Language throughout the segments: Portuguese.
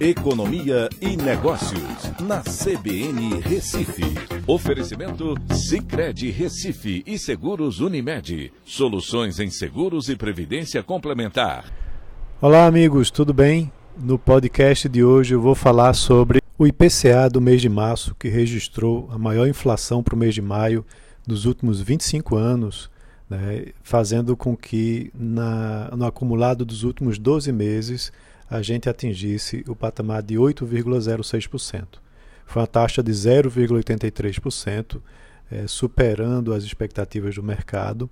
Economia e Negócios, na CBN Recife. Oferecimento Cicred Recife e Seguros Unimed. Soluções em seguros e previdência complementar. Olá, amigos, tudo bem? No podcast de hoje eu vou falar sobre o IPCA do mês de março, que registrou a maior inflação para o mês de maio dos últimos 25 anos, né, fazendo com que na, no acumulado dos últimos 12 meses a gente atingisse o patamar de 8,06%. Foi uma taxa de 0,83%, é, superando as expectativas do mercado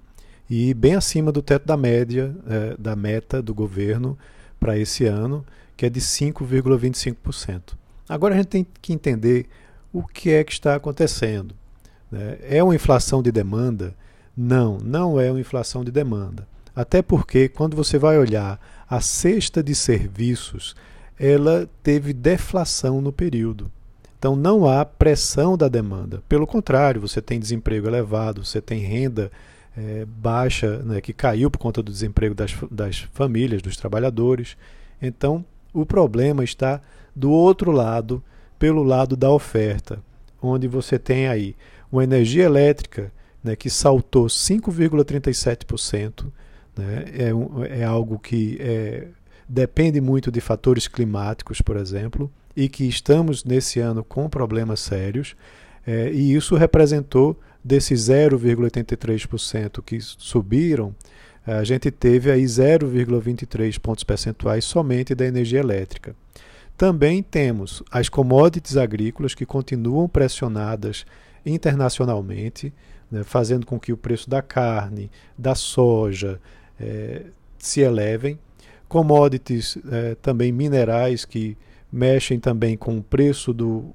e bem acima do teto da média, é, da meta do governo para esse ano, que é de 5,25%. Agora a gente tem que entender o que é que está acontecendo. Né? É uma inflação de demanda? Não, não é uma inflação de demanda. Até porque, quando você vai olhar a cesta de serviços, ela teve deflação no período. Então não há pressão da demanda. Pelo contrário, você tem desemprego elevado, você tem renda é, baixa, né, que caiu por conta do desemprego das, das famílias, dos trabalhadores. Então o problema está do outro lado, pelo lado da oferta, onde você tem aí uma energia elétrica né, que saltou 5,37%, né? É, é algo que é, depende muito de fatores climáticos, por exemplo, e que estamos nesse ano com problemas sérios, é, e isso representou desses 0,83% que subiram, a gente teve aí 0,23 pontos percentuais somente da energia elétrica. Também temos as commodities agrícolas que continuam pressionadas internacionalmente, né, fazendo com que o preço da carne, da soja, é, se elevem. Commodities é, também minerais que mexem também com o preço do,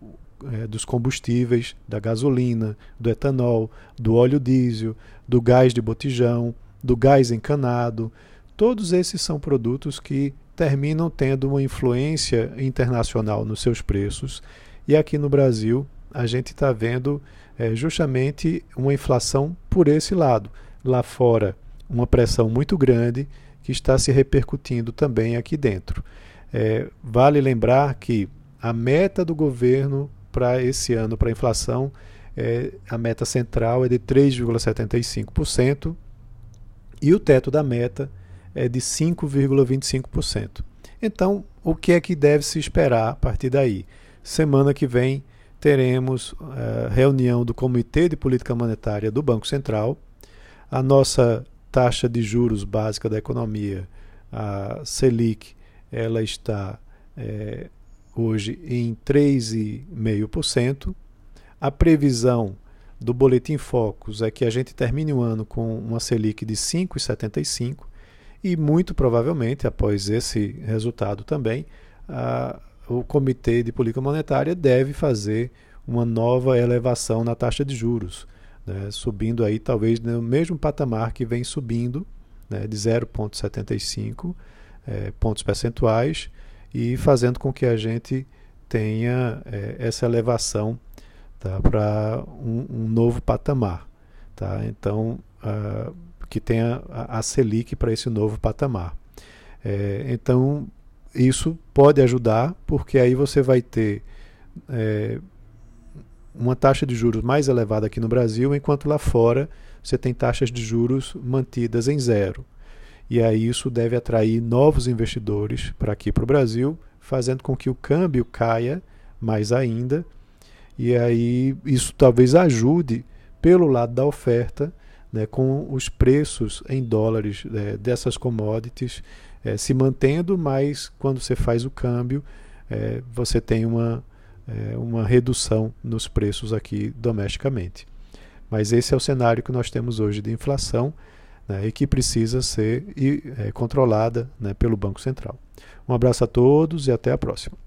é, dos combustíveis, da gasolina, do etanol, do óleo diesel, do gás de botijão, do gás encanado. Todos esses são produtos que terminam tendo uma influência internacional nos seus preços. E aqui no Brasil, a gente está vendo é, justamente uma inflação por esse lado. Lá fora, uma pressão muito grande que está se repercutindo também aqui dentro. É, vale lembrar que a meta do governo para esse ano, para a inflação, é, a meta central é de 3,75% e o teto da meta é de 5,25%. Então, o que é que deve se esperar a partir daí? Semana que vem teremos é, reunião do Comitê de Política Monetária do Banco Central. A nossa taxa de juros básica da economia, a Selic, ela está é, hoje em 3,5%. A previsão do Boletim Focus é que a gente termine o ano com uma Selic de 5,75% e muito provavelmente, após esse resultado também, a, o Comitê de Política Monetária deve fazer uma nova elevação na taxa de juros né, subindo aí talvez no mesmo patamar que vem subindo, né, de 0,75 é, pontos percentuais, e fazendo com que a gente tenha é, essa elevação tá, para um, um, novo patamar. Tá? Então, que tenha a, a Selic para esse novo patamar. É, então, isso pode ajudar, porque aí você vai ter é, uma taxa de juros mais elevada aqui no Brasil, enquanto lá fora você tem taxas de juros mantidas em zero. E aí isso deve atrair novos investidores para aqui para o Brasil, fazendo com que o câmbio caia mais ainda. E aí isso talvez ajude pelo lado da oferta, né, com os preços em dólares é, dessas commodities é, se mantendo, mas quando você faz o câmbio, é, você tem uma, é, uma redução nos preços aqui domesticamente. Mas esse é o cenário que nós temos hoje de inflação né, e que precisa ser é, controlada né, pelo Banco Central. Um abraço a todos e até a próxima.